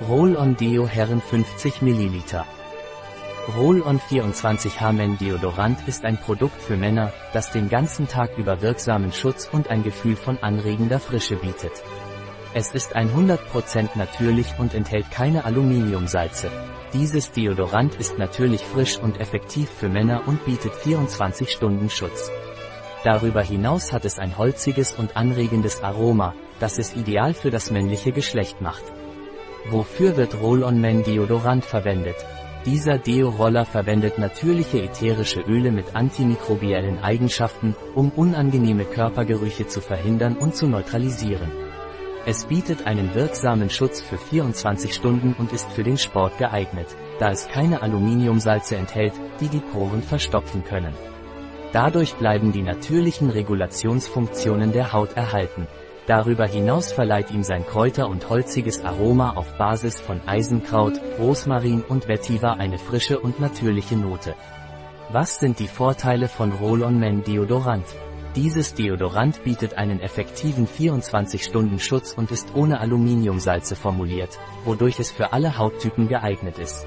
Roll-On Deo Herren 50 ml. Roll-On 24H Men Deodorant ist ein Produkt für Männer, das den ganzen Tag über wirksamen Schutz und ein Gefühl von anregender Frische bietet. Es ist 100% natürlich und enthält keine Aluminiumsalze. Dieses Deodorant ist natürlich frisch und effektiv für Männer und bietet 24 Stunden Schutz. Darüber hinaus hat es ein holziges und anregendes Aroma, das es ideal für das männliche Geschlecht macht. Wofür wird Roll-On-Man Deodorant verwendet? Dieser Deo-Roller verwendet natürliche ätherische Öle mit antimikrobiellen Eigenschaften, um unangenehme Körpergerüche zu verhindern und zu neutralisieren. Es bietet einen wirksamen Schutz für 24 Stunden und ist für den Sport geeignet, da es keine Aluminiumsalze enthält, die die Poren verstopfen können. Dadurch bleiben die natürlichen Regulationsfunktionen der Haut erhalten. Darüber hinaus verleiht ihm sein Kräuter- und holziges Aroma auf Basis von Eisenkraut, Rosmarin und Vetiver eine frische und natürliche Note. Was sind die Vorteile von Roll-On-Men Deodorant? Dieses Deodorant bietet einen effektiven 24-Stunden-Schutz und ist ohne Aluminiumsalze formuliert, wodurch es für alle Hauttypen geeignet ist.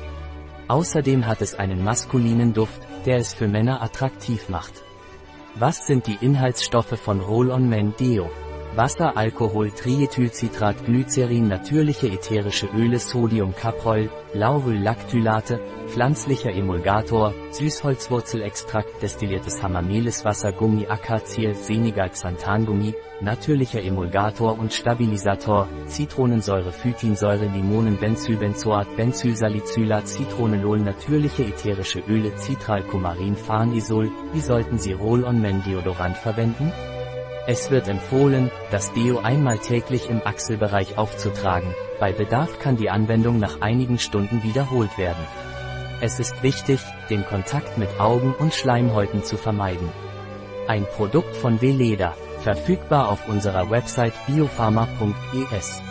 Außerdem hat es einen maskulinen Duft, der es für Männer attraktiv macht. Was sind die Inhaltsstoffe von Roll-On-Men Deo? Wasser, Alkohol, Triethylcitrat, Glycerin, natürliche ätherische Öle, Sodium, Caprol, Laurylactylate, pflanzlicher Emulgator, Süßholzwurzelextrakt, destilliertes Hamameliswasser, Gummi, Akaziel, Senegal, Xanthangummi, natürlicher Emulgator und Stabilisator, Zitronensäure, Phytinsäure, Limonen-Benzylbenzoat, Benzylsalicylat, Zitronelol, natürliche ätherische Öle, Citral, Cumarin, Farnisol. Wie sollten Sie Roll-On-Men-Deodorant verwenden? Es wird empfohlen, das Deo einmal täglich im Achselbereich aufzutragen, bei Bedarf kann die Anwendung nach einigen Stunden wiederholt werden. Es ist wichtig, den Kontakt mit Augen und Schleimhäuten zu vermeiden. Ein Produkt von Veleda, verfügbar auf unserer Website biopharma.es.